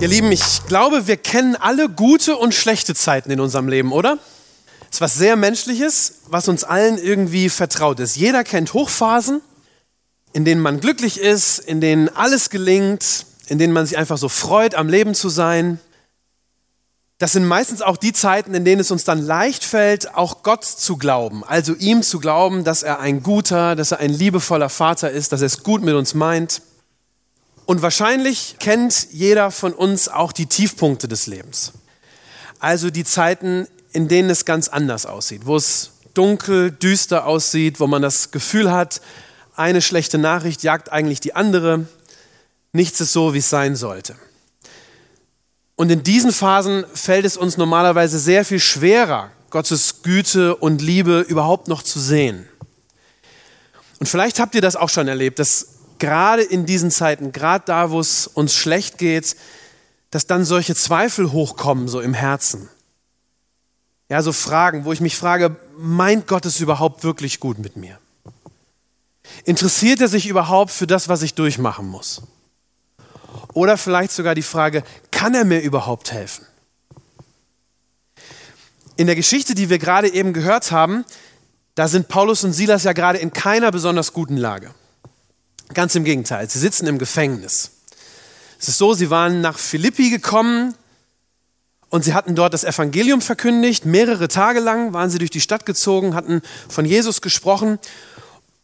Ihr Lieben, ich glaube, wir kennen alle gute und schlechte Zeiten in unserem Leben, oder? Es ist was sehr Menschliches, was uns allen irgendwie vertraut ist. Jeder kennt Hochphasen, in denen man glücklich ist, in denen alles gelingt, in denen man sich einfach so freut, am Leben zu sein. Das sind meistens auch die Zeiten, in denen es uns dann leicht fällt, auch Gott zu glauben. Also ihm zu glauben, dass er ein guter, dass er ein liebevoller Vater ist, dass er es gut mit uns meint. Und wahrscheinlich kennt jeder von uns auch die Tiefpunkte des Lebens. Also die Zeiten, in denen es ganz anders aussieht, wo es dunkel, düster aussieht, wo man das Gefühl hat, eine schlechte Nachricht jagt eigentlich die andere, nichts ist so, wie es sein sollte. Und in diesen Phasen fällt es uns normalerweise sehr viel schwerer, Gottes Güte und Liebe überhaupt noch zu sehen. Und vielleicht habt ihr das auch schon erlebt, dass gerade in diesen Zeiten, gerade da, wo es uns schlecht geht, dass dann solche Zweifel hochkommen, so im Herzen. Ja, so Fragen, wo ich mich frage, meint Gott es überhaupt wirklich gut mit mir? Interessiert er sich überhaupt für das, was ich durchmachen muss? Oder vielleicht sogar die Frage, kann er mir überhaupt helfen? In der Geschichte, die wir gerade eben gehört haben, da sind Paulus und Silas ja gerade in keiner besonders guten Lage. Ganz im Gegenteil, sie sitzen im Gefängnis. Es ist so, sie waren nach Philippi gekommen und sie hatten dort das Evangelium verkündigt. Mehrere Tage lang waren sie durch die Stadt gezogen, hatten von Jesus gesprochen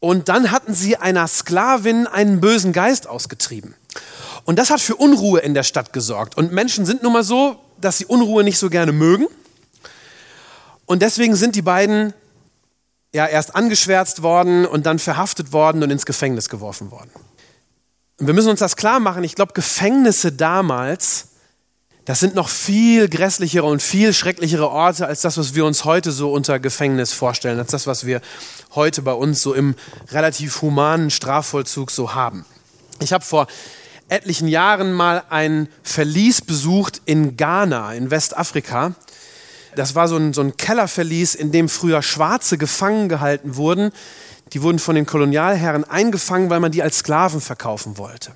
und dann hatten sie einer Sklavin einen bösen Geist ausgetrieben. Und das hat für Unruhe in der Stadt gesorgt. Und Menschen sind nun mal so, dass sie Unruhe nicht so gerne mögen. Und deswegen sind die beiden ja erst angeschwärzt worden und dann verhaftet worden und ins Gefängnis geworfen worden. Und wir müssen uns das klar machen. Ich glaube, Gefängnisse damals, das sind noch viel grässlichere und viel schrecklichere Orte als das, was wir uns heute so unter Gefängnis vorstellen, als das, was wir heute bei uns so im relativ humanen Strafvollzug so haben. Ich habe vor etlichen Jahren mal ein Verlies besucht in Ghana, in Westafrika. Das war so ein, so ein Kellerverlies, in dem früher Schwarze gefangen gehalten wurden. Die wurden von den Kolonialherren eingefangen, weil man die als Sklaven verkaufen wollte.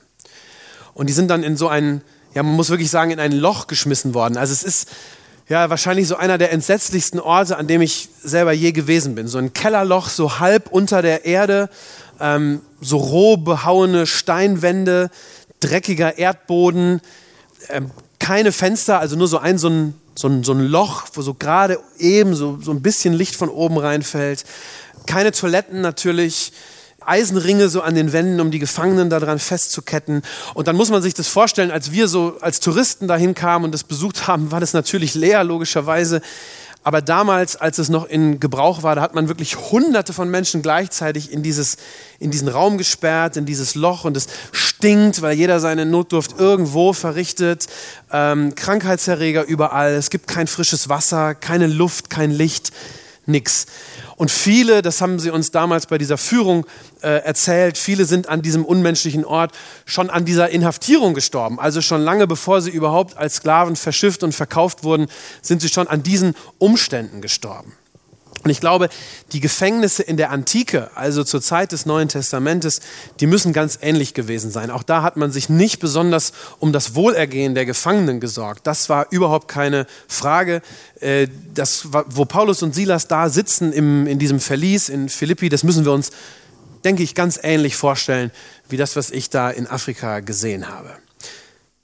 Und die sind dann in so ein, ja, man muss wirklich sagen, in ein Loch geschmissen worden. Also es ist ja wahrscheinlich so einer der entsetzlichsten Orte, an dem ich selber je gewesen bin. So ein Kellerloch, so halb unter der Erde, ähm, so roh behauene Steinwände, dreckiger Erdboden, ähm, keine Fenster, also nur so ein, so ein so ein, so ein Loch, wo so gerade eben so, so ein bisschen Licht von oben reinfällt. Keine Toiletten natürlich. Eisenringe so an den Wänden, um die Gefangenen daran festzuketten. Und dann muss man sich das vorstellen, als wir so als Touristen dahin kamen und das besucht haben, war das natürlich leer, logischerweise. Aber damals, als es noch in Gebrauch war, da hat man wirklich hunderte von Menschen gleichzeitig in, dieses, in diesen Raum gesperrt, in dieses Loch und es stinkt, weil jeder seine Notdurft irgendwo verrichtet. Ähm, Krankheitserreger überall, es gibt kein frisches Wasser, keine Luft, kein Licht, nix. Und viele, das haben sie uns damals bei dieser Führung äh, erzählt, viele sind an diesem unmenschlichen Ort schon an dieser Inhaftierung gestorben. Also schon lange bevor sie überhaupt als Sklaven verschifft und verkauft wurden, sind sie schon an diesen Umständen gestorben. Und ich glaube, die Gefängnisse in der Antike, also zur Zeit des Neuen Testamentes, die müssen ganz ähnlich gewesen sein. Auch da hat man sich nicht besonders um das Wohlergehen der Gefangenen gesorgt. Das war überhaupt keine Frage. Äh, das, wo Paulus und Silas da sitzen im, in diesem Verlies in Philippi, das müssen wir uns, denke ich, ganz ähnlich vorstellen, wie das, was ich da in Afrika gesehen habe.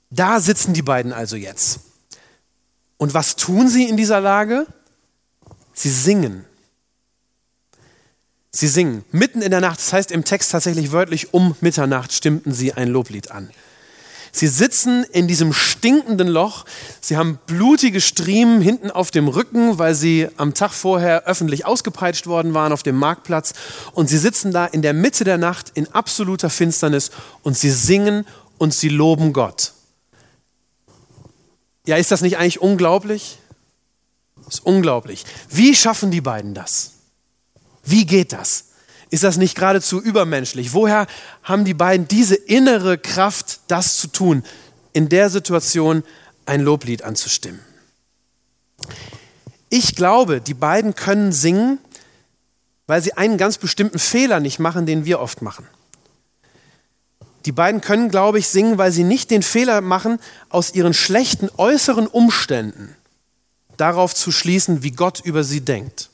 Da sitzen die beiden also jetzt. Und was tun sie in dieser Lage? Sie singen. Sie singen mitten in der Nacht, das heißt im Text tatsächlich wörtlich um Mitternacht stimmten sie ein Loblied an. Sie sitzen in diesem stinkenden Loch, sie haben blutige Striemen hinten auf dem Rücken, weil sie am Tag vorher öffentlich ausgepeitscht worden waren auf dem Marktplatz und sie sitzen da in der Mitte der Nacht in absoluter Finsternis und sie singen und sie loben Gott. Ja, ist das nicht eigentlich unglaublich? Das ist unglaublich. Wie schaffen die beiden das? Wie geht das? Ist das nicht geradezu übermenschlich? Woher haben die beiden diese innere Kraft, das zu tun, in der Situation ein Loblied anzustimmen? Ich glaube, die beiden können singen, weil sie einen ganz bestimmten Fehler nicht machen, den wir oft machen. Die beiden können, glaube ich, singen, weil sie nicht den Fehler machen, aus ihren schlechten äußeren Umständen darauf zu schließen, wie Gott über sie denkt.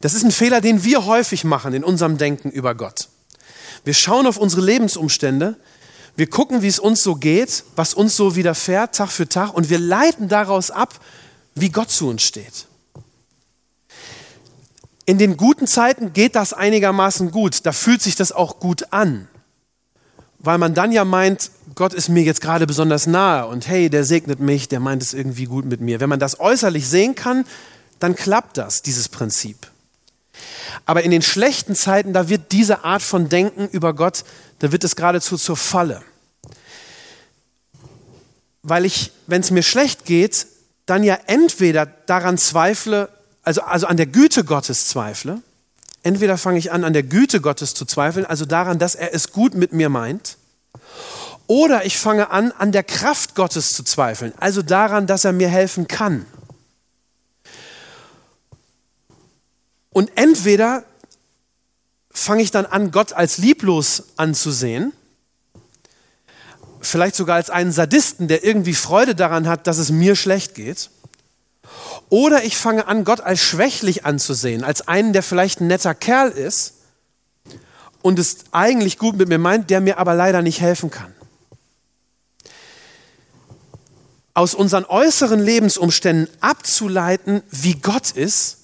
Das ist ein Fehler, den wir häufig machen in unserem Denken über Gott. Wir schauen auf unsere Lebensumstände, wir gucken, wie es uns so geht, was uns so widerfährt, Tag für Tag, und wir leiten daraus ab, wie Gott zu uns steht. In den guten Zeiten geht das einigermaßen gut, da fühlt sich das auch gut an, weil man dann ja meint, Gott ist mir jetzt gerade besonders nahe und hey, der segnet mich, der meint es irgendwie gut mit mir. Wenn man das äußerlich sehen kann, dann klappt das, dieses Prinzip. Aber in den schlechten Zeiten, da wird diese Art von Denken über Gott, da wird es geradezu zur Falle. Weil ich, wenn es mir schlecht geht, dann ja entweder daran zweifle, also, also an der Güte Gottes zweifle, entweder fange ich an, an der Güte Gottes zu zweifeln, also daran, dass er es gut mit mir meint, oder ich fange an, an der Kraft Gottes zu zweifeln, also daran, dass er mir helfen kann. Und entweder fange ich dann an, Gott als lieblos anzusehen, vielleicht sogar als einen Sadisten, der irgendwie Freude daran hat, dass es mir schlecht geht. Oder ich fange an, Gott als schwächlich anzusehen, als einen, der vielleicht ein netter Kerl ist und es eigentlich gut mit mir meint, der mir aber leider nicht helfen kann. Aus unseren äußeren Lebensumständen abzuleiten, wie Gott ist,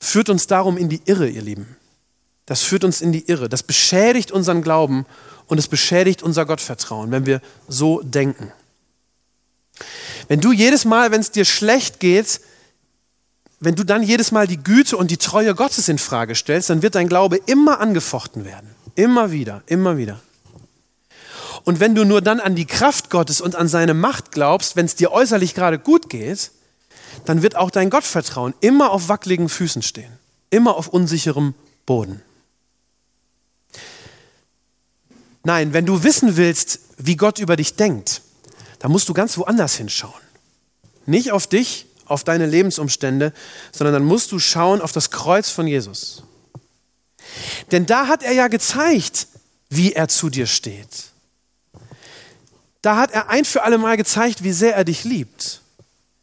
führt uns darum in die Irre, ihr Lieben. Das führt uns in die Irre. Das beschädigt unseren Glauben und es beschädigt unser Gottvertrauen, wenn wir so denken. Wenn du jedes Mal, wenn es dir schlecht geht, wenn du dann jedes Mal die Güte und die Treue Gottes in Frage stellst, dann wird dein Glaube immer angefochten werden. Immer wieder, immer wieder. Und wenn du nur dann an die Kraft Gottes und an seine Macht glaubst, wenn es dir äußerlich gerade gut geht, dann wird auch dein Gottvertrauen immer auf wackeligen Füßen stehen, immer auf unsicherem Boden. Nein, wenn du wissen willst, wie Gott über dich denkt, dann musst du ganz woanders hinschauen. Nicht auf dich, auf deine Lebensumstände, sondern dann musst du schauen auf das Kreuz von Jesus. Denn da hat er ja gezeigt, wie er zu dir steht. Da hat er ein für alle Mal gezeigt, wie sehr er dich liebt.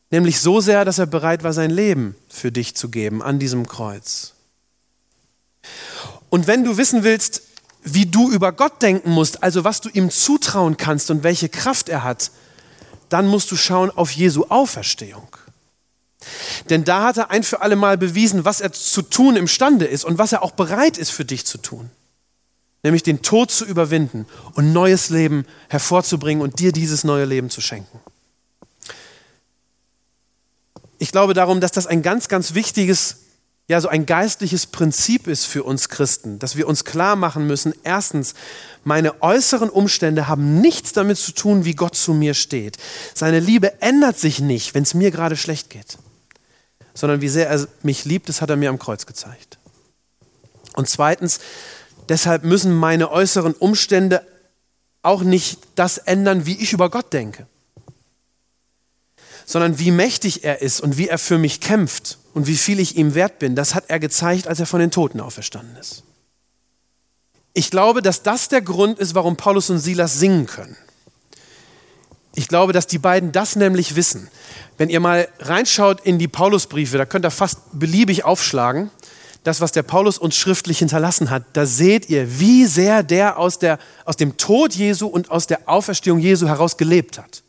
Nämlich so sehr, dass er bereit war, sein Leben für dich zu geben an diesem Kreuz. Und wenn du wissen willst, wie du über Gott denken musst, also was du ihm zutrauen kannst und welche Kraft er hat, dann musst du schauen auf Jesu Auferstehung. Denn da hat er ein für alle Mal bewiesen, was er zu tun imstande ist und was er auch bereit ist für dich zu tun. Nämlich den Tod zu überwinden und neues Leben hervorzubringen und dir dieses neue Leben zu schenken. Ich glaube darum, dass das ein ganz, ganz wichtiges, ja, so ein geistliches Prinzip ist für uns Christen, dass wir uns klar machen müssen, erstens, meine äußeren Umstände haben nichts damit zu tun, wie Gott zu mir steht. Seine Liebe ändert sich nicht, wenn es mir gerade schlecht geht, sondern wie sehr er mich liebt, das hat er mir am Kreuz gezeigt. Und zweitens, deshalb müssen meine äußeren Umstände auch nicht das ändern, wie ich über Gott denke sondern wie mächtig er ist und wie er für mich kämpft und wie viel ich ihm wert bin, das hat er gezeigt, als er von den Toten auferstanden ist. Ich glaube, dass das der Grund ist, warum Paulus und Silas singen können. Ich glaube, dass die beiden das nämlich wissen. Wenn ihr mal reinschaut in die Paulusbriefe, da könnt ihr fast beliebig aufschlagen, das, was der Paulus uns schriftlich hinterlassen hat, da seht ihr, wie sehr der aus, der aus dem Tod Jesu und aus der Auferstehung Jesu heraus gelebt hat.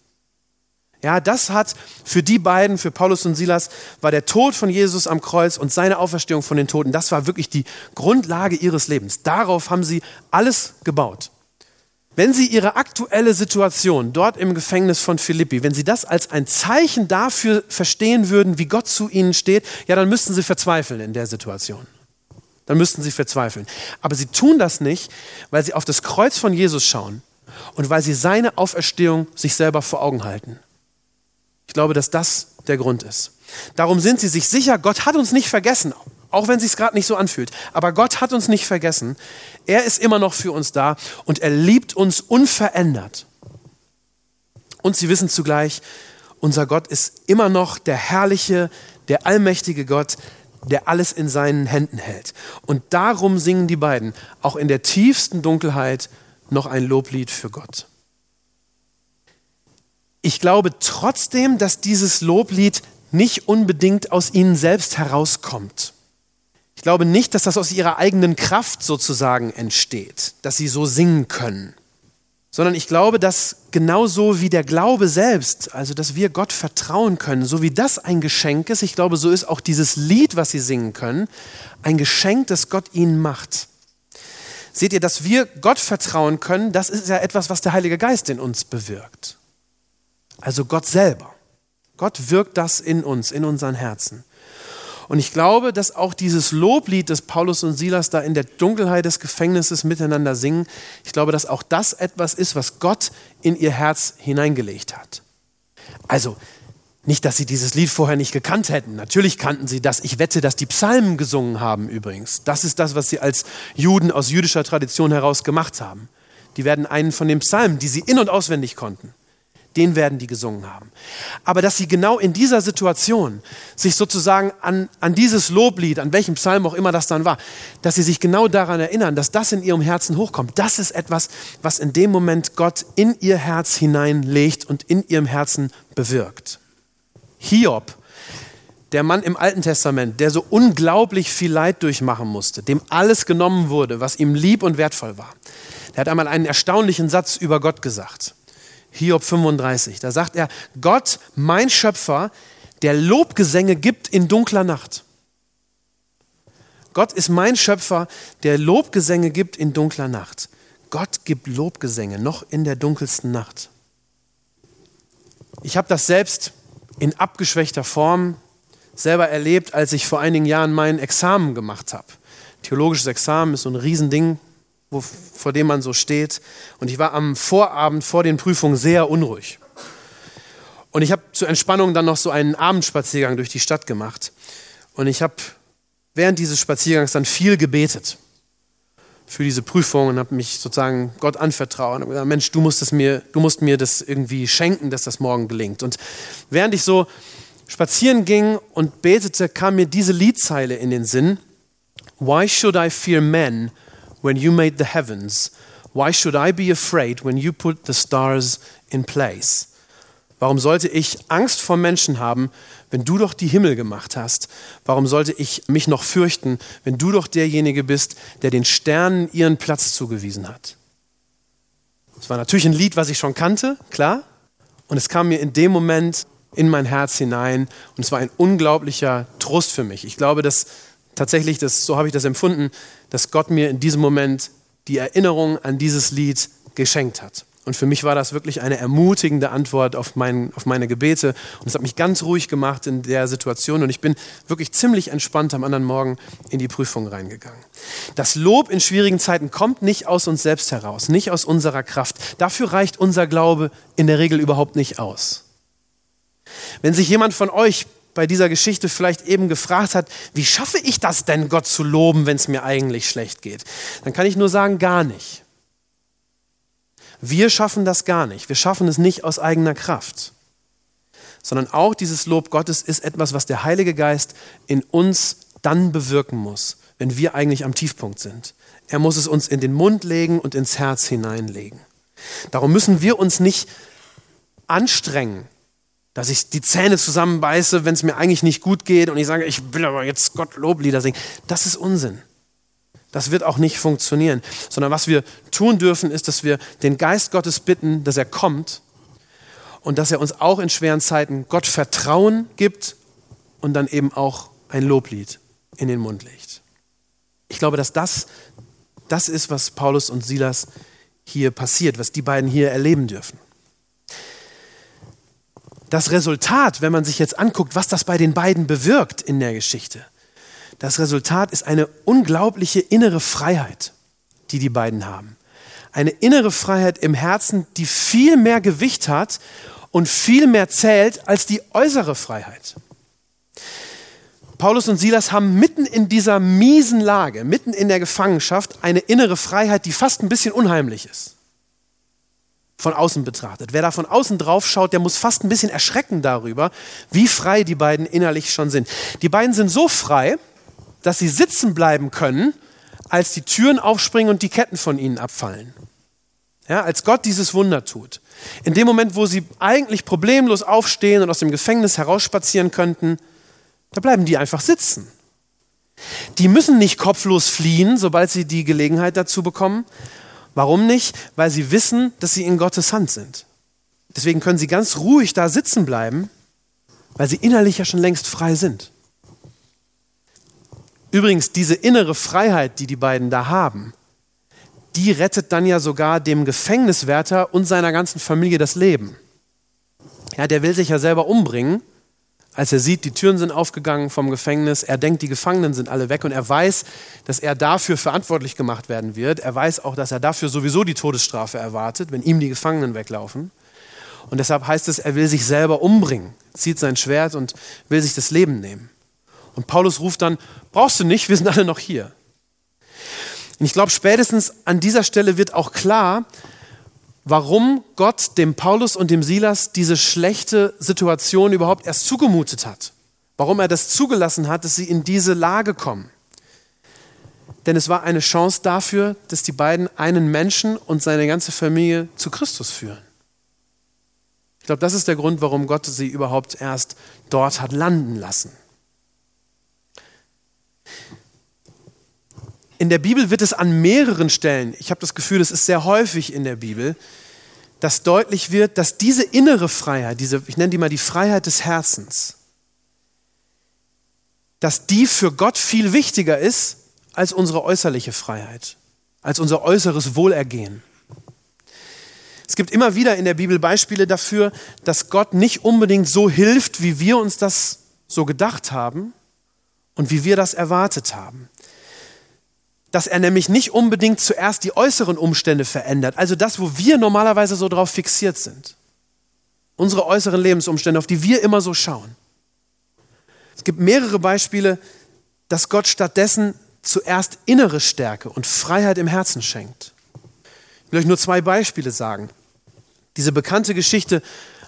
Ja, das hat für die beiden, für Paulus und Silas, war der Tod von Jesus am Kreuz und seine Auferstehung von den Toten, das war wirklich die Grundlage ihres Lebens. Darauf haben sie alles gebaut. Wenn sie ihre aktuelle Situation dort im Gefängnis von Philippi, wenn sie das als ein Zeichen dafür verstehen würden, wie Gott zu ihnen steht, ja, dann müssten sie verzweifeln in der Situation. Dann müssten sie verzweifeln. Aber sie tun das nicht, weil sie auf das Kreuz von Jesus schauen und weil sie seine Auferstehung sich selber vor Augen halten. Ich glaube, dass das der Grund ist. Darum sind sie sich sicher, Gott hat uns nicht vergessen, auch wenn es sich gerade nicht so anfühlt. Aber Gott hat uns nicht vergessen. Er ist immer noch für uns da und er liebt uns unverändert. Und sie wissen zugleich, unser Gott ist immer noch der herrliche, der allmächtige Gott, der alles in seinen Händen hält. Und darum singen die beiden auch in der tiefsten Dunkelheit noch ein Loblied für Gott. Ich glaube trotzdem, dass dieses Loblied nicht unbedingt aus ihnen selbst herauskommt. Ich glaube nicht, dass das aus ihrer eigenen Kraft sozusagen entsteht, dass sie so singen können sondern ich glaube, dass genauso wie der Glaube selbst, also dass wir Gott vertrauen können, so wie das ein Geschenk ist, ich glaube, so ist auch dieses Lied, was sie singen können, ein Geschenk, das Gott ihnen macht. Seht ihr, dass wir Gott vertrauen können, das ist ja etwas, was der Heilige Geist in uns bewirkt. Also Gott selber. Gott wirkt das in uns, in unseren Herzen. Und ich glaube, dass auch dieses Loblied, das Paulus und Silas da in der Dunkelheit des Gefängnisses miteinander singen, ich glaube, dass auch das etwas ist, was Gott in ihr Herz hineingelegt hat. Also, nicht, dass sie dieses Lied vorher nicht gekannt hätten. Natürlich kannten sie das. Ich wette, dass die Psalmen gesungen haben übrigens. Das ist das, was sie als Juden aus jüdischer Tradition heraus gemacht haben. Die werden einen von den Psalmen, die sie in- und auswendig konnten, den werden die gesungen haben. Aber dass sie genau in dieser Situation sich sozusagen an, an dieses Loblied, an welchem Psalm auch immer das dann war, dass sie sich genau daran erinnern, dass das in ihrem Herzen hochkommt, das ist etwas, was in dem Moment Gott in ihr Herz hineinlegt und in ihrem Herzen bewirkt. Hiob, der Mann im Alten Testament, der so unglaublich viel Leid durchmachen musste, dem alles genommen wurde, was ihm lieb und wertvoll war, der hat einmal einen erstaunlichen Satz über Gott gesagt. Hiob 35. Da sagt er, Gott, mein Schöpfer, der Lobgesänge gibt in dunkler Nacht. Gott ist mein Schöpfer, der Lobgesänge gibt in dunkler Nacht. Gott gibt Lobgesänge noch in der dunkelsten Nacht. Ich habe das selbst in abgeschwächter Form selber erlebt, als ich vor einigen Jahren mein Examen gemacht habe. Theologisches Examen ist so ein Riesending, wo, vor dem man so steht. Und ich war am Vorabend vor den Prüfungen sehr unruhig. Und ich habe zur Entspannung dann noch so einen Abendspaziergang durch die Stadt gemacht. Und ich habe während dieses Spaziergangs dann viel gebetet für diese Prüfung und habe mich sozusagen Gott anvertraut und gesagt, Mensch, du musst, es mir, du musst mir das irgendwie schenken, dass das morgen gelingt. Und während ich so spazieren ging und betete, kam mir diese Liedzeile in den Sinn. Why should I fear men when you made the heavens, why should I be afraid when you put the stars in place? Warum sollte ich Angst vor Menschen haben, wenn du doch die Himmel gemacht hast? Warum sollte ich mich noch fürchten, wenn du doch derjenige bist, der den Sternen ihren Platz zugewiesen hat? Es war natürlich ein Lied, was ich schon kannte, klar. Und es kam mir in dem Moment in mein Herz hinein und es war ein unglaublicher Trost für mich. Ich glaube, dass tatsächlich, das, so habe ich das empfunden, dass Gott mir in diesem Moment die Erinnerung an dieses Lied geschenkt hat. Und für mich war das wirklich eine ermutigende Antwort auf, mein, auf meine Gebete. Und es hat mich ganz ruhig gemacht in der Situation. Und ich bin wirklich ziemlich entspannt am anderen Morgen in die Prüfung reingegangen. Das Lob in schwierigen Zeiten kommt nicht aus uns selbst heraus, nicht aus unserer Kraft. Dafür reicht unser Glaube in der Regel überhaupt nicht aus. Wenn sich jemand von euch bei dieser Geschichte vielleicht eben gefragt hat, wie schaffe ich das denn, Gott zu loben, wenn es mir eigentlich schlecht geht, dann kann ich nur sagen, gar nicht. Wir schaffen das gar nicht. Wir schaffen es nicht aus eigener Kraft, sondern auch dieses Lob Gottes ist etwas, was der Heilige Geist in uns dann bewirken muss, wenn wir eigentlich am Tiefpunkt sind. Er muss es uns in den Mund legen und ins Herz hineinlegen. Darum müssen wir uns nicht anstrengen, dass ich die Zähne zusammenbeiße, wenn es mir eigentlich nicht gut geht und ich sage, ich will aber jetzt Gott Loblieder singen. Das ist Unsinn. Das wird auch nicht funktionieren. Sondern was wir tun dürfen, ist, dass wir den Geist Gottes bitten, dass er kommt und dass er uns auch in schweren Zeiten Gott Vertrauen gibt und dann eben auch ein Loblied in den Mund legt. Ich glaube, dass das das ist, was Paulus und Silas hier passiert, was die beiden hier erleben dürfen das Resultat, wenn man sich jetzt anguckt, was das bei den beiden bewirkt in der Geschichte, das Resultat ist eine unglaubliche innere Freiheit, die die beiden haben. Eine innere Freiheit im Herzen, die viel mehr Gewicht hat und viel mehr zählt als die äußere Freiheit. Paulus und Silas haben mitten in dieser miesen Lage, mitten in der Gefangenschaft, eine innere Freiheit, die fast ein bisschen unheimlich ist. Von außen betrachtet. Wer da von außen drauf schaut, der muss fast ein bisschen erschrecken darüber, wie frei die beiden innerlich schon sind. Die beiden sind so frei, dass sie sitzen bleiben können, als die Türen aufspringen und die Ketten von ihnen abfallen. Ja, als Gott dieses Wunder tut. In dem Moment, wo sie eigentlich problemlos aufstehen und aus dem Gefängnis herausspazieren könnten, da bleiben die einfach sitzen. Die müssen nicht kopflos fliehen, sobald sie die Gelegenheit dazu bekommen. Warum nicht? Weil sie wissen, dass sie in Gottes Hand sind. Deswegen können sie ganz ruhig da sitzen bleiben, weil sie innerlich ja schon längst frei sind. Übrigens, diese innere Freiheit, die die beiden da haben, die rettet dann ja sogar dem Gefängniswärter und seiner ganzen Familie das Leben. Ja, der will sich ja selber umbringen, als er sieht, die Türen sind aufgegangen vom Gefängnis. Er denkt, die Gefangenen sind alle weg und er weiß, dass er dafür verantwortlich gemacht werden wird. Er weiß auch, dass er dafür sowieso die Todesstrafe erwartet, wenn ihm die Gefangenen weglaufen. Und deshalb heißt es, er will sich selber umbringen, zieht sein Schwert und will sich das Leben nehmen. Und Paulus ruft dann, brauchst du nicht, wir sind alle noch hier. Und ich glaube, spätestens an dieser Stelle wird auch klar, warum Gott dem Paulus und dem Silas diese schlechte Situation überhaupt erst zugemutet hat. Warum er das zugelassen hat, dass sie in diese Lage kommen. Denn es war eine Chance dafür, dass die beiden einen Menschen und seine ganze Familie zu Christus führen. Ich glaube, das ist der Grund, warum Gott sie überhaupt erst dort hat landen lassen. In der Bibel wird es an mehreren Stellen, ich habe das Gefühl, es ist sehr häufig in der Bibel, dass deutlich wird, dass diese innere Freiheit, diese, ich nenne die mal die Freiheit des Herzens, dass die für Gott viel wichtiger ist als unsere äußerliche Freiheit, als unser äußeres Wohlergehen. Es gibt immer wieder in der Bibel Beispiele dafür, dass Gott nicht unbedingt so hilft, wie wir uns das so gedacht haben und wie wir das erwartet haben dass er nämlich nicht unbedingt zuerst die äußeren Umstände verändert, also das, wo wir normalerweise so drauf fixiert sind. Unsere äußeren Lebensumstände, auf die wir immer so schauen. Es gibt mehrere Beispiele, dass Gott stattdessen zuerst innere Stärke und Freiheit im Herzen schenkt. Ich will euch nur zwei Beispiele sagen. Diese bekannte Geschichte,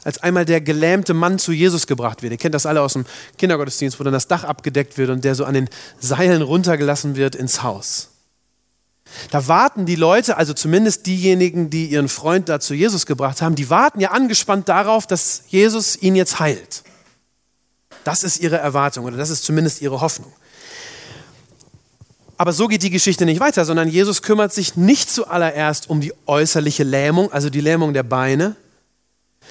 als einmal der gelähmte Mann zu Jesus gebracht wird. Ihr kennt das alle aus dem Kindergottesdienst, wo dann das Dach abgedeckt wird und der so an den Seilen runtergelassen wird ins Haus. Da warten die Leute, also zumindest diejenigen, die ihren Freund da zu Jesus gebracht haben, die warten ja angespannt darauf, dass Jesus ihn jetzt heilt. Das ist ihre Erwartung oder das ist zumindest ihre Hoffnung. Aber so geht die Geschichte nicht weiter, sondern Jesus kümmert sich nicht zuallererst um die äußerliche Lähmung, also die Lähmung der Beine,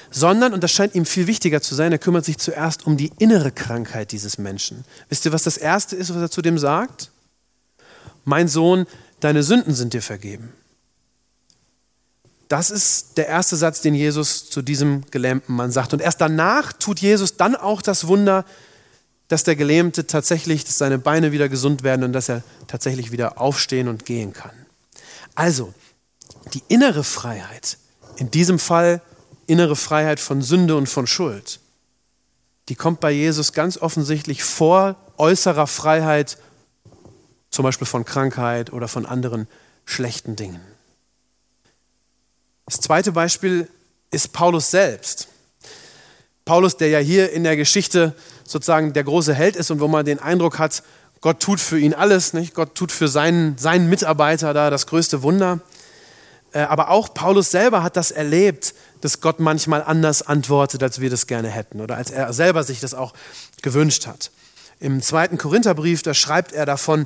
sondern, und das scheint ihm viel wichtiger zu sein, er kümmert sich zuerst um die innere Krankheit dieses Menschen. Wisst ihr, was das Erste ist, was er zu dem sagt? Mein Sohn, deine Sünden sind dir vergeben. Das ist der erste Satz, den Jesus zu diesem gelähmten Mann sagt. Und erst danach tut Jesus dann auch das Wunder, dass der Gelähmte tatsächlich, dass seine Beine wieder gesund werden und dass er tatsächlich wieder aufstehen und gehen kann. Also, die innere Freiheit, in diesem Fall innere Freiheit von Sünde und von Schuld, die kommt bei Jesus ganz offensichtlich vor äußerer Freiheit zum Beispiel von Krankheit oder von anderen schlechten Dingen. Das zweite Beispiel ist Paulus selbst. Paulus, der ja hier in der Geschichte sozusagen der große Held ist und wo man den Eindruck hat, Gott tut für ihn alles, nicht? Gott tut für seinen, seinen Mitarbeiter da das größte Wunder. Äh, aber auch Paulus selber hat das erlebt, dass Gott manchmal anders antwortet, als wir das gerne hätten oder als er selber sich das auch gewünscht hat. Im zweiten Korintherbrief, da schreibt er davon,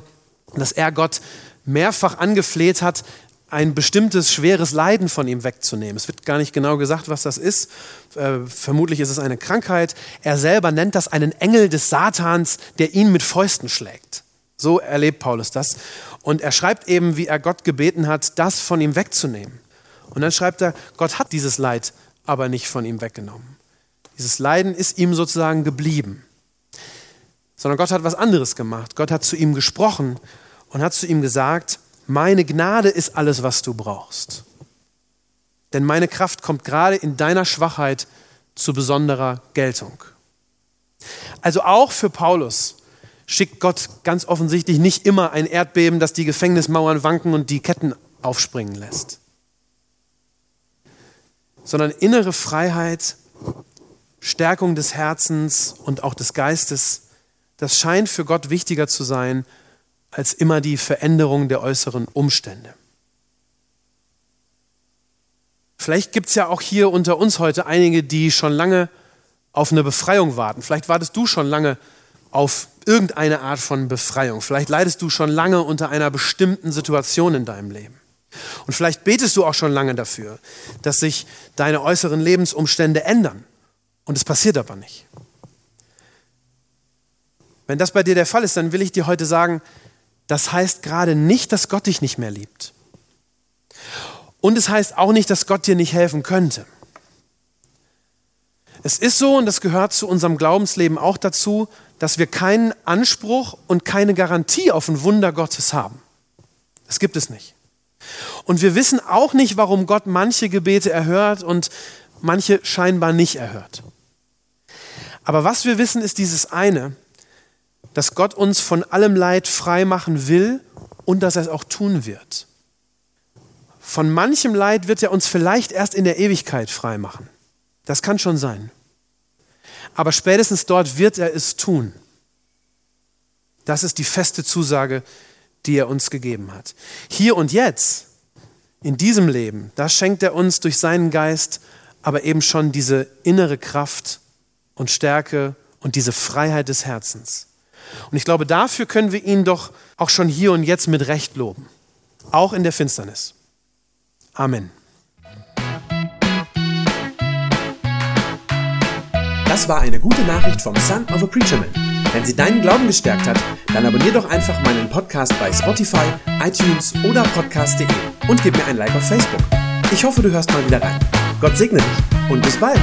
dass er Gott mehrfach angefleht hat, ein bestimmtes schweres Leiden von ihm wegzunehmen. Es wird gar nicht genau gesagt, was das ist. Äh, vermutlich ist es eine Krankheit. Er selber nennt das einen Engel des Satans, der ihn mit Fäusten schlägt. So erlebt Paulus das. Und er schreibt eben, wie er Gott gebeten hat, das von ihm wegzunehmen. Und dann schreibt er, Gott hat dieses Leid aber nicht von ihm weggenommen. Dieses Leiden ist ihm sozusagen geblieben. Sondern Gott hat was anderes gemacht. Gott hat zu ihm gesprochen und hat zu ihm gesagt, meine Gnade ist alles, was du brauchst. denn meine Kraft kommt gerade in deiner Schwachheit zu besonderer Geltung. Also auch für Paulus schickt Gott ganz offensichtlich nicht immer ein Erdbeben, das die Gefängnismauern wanken und die Ketten aufspringen lässt, sondern innere Freiheit, Stärkung des Herzens und auch des Geistes, das scheint für Gott wichtiger zu sein als immer die Veränderung der äußeren Umstände. Vielleicht gibt es ja auch hier unter uns heute einige, die schon lange auf eine Befreiung warten. Vielleicht wartest du schon lange auf irgendeine Art von Befreiung. Vielleicht leidest du schon lange unter einer bestimmten Situation in deinem Leben. Und vielleicht betest du auch schon lange dafür, dass sich deine äußeren Lebensumstände ändern. Und es passiert aber nicht. Wenn das bei dir der Fall ist, dann will ich dir heute sagen, das heißt gerade nicht, dass Gott dich nicht mehr liebt. Und es heißt auch nicht, dass Gott dir nicht helfen könnte. Es ist so, und das gehört zu unserem Glaubensleben auch dazu, dass wir keinen Anspruch und keine Garantie auf ein Wunder Gottes haben. Das gibt es nicht. Und wir wissen auch nicht, warum Gott manche Gebete erhört und manche scheinbar nicht erhört. Aber was wir wissen, ist dieses eine, dass Gott uns von allem Leid frei machen will und dass er es auch tun wird. Von manchem Leid wird er uns vielleicht erst in der Ewigkeit frei machen. Das kann schon sein. Aber spätestens dort wird er es tun. Das ist die feste Zusage, die er uns gegeben hat. Hier und jetzt, in diesem Leben, da schenkt er uns durch seinen Geist aber eben schon diese innere Kraft und Stärke und diese Freiheit des Herzens. Und ich glaube, dafür können wir ihn doch auch schon hier und jetzt mit Recht loben. Auch in der Finsternis. Amen. Das war eine gute Nachricht vom Son of a Preacher Man. Wenn sie deinen Glauben gestärkt hat, dann abonnier doch einfach meinen Podcast bei Spotify, iTunes oder podcast.de und gib mir ein Like auf Facebook. Ich hoffe, du hörst mal wieder rein. Gott segne dich und bis bald.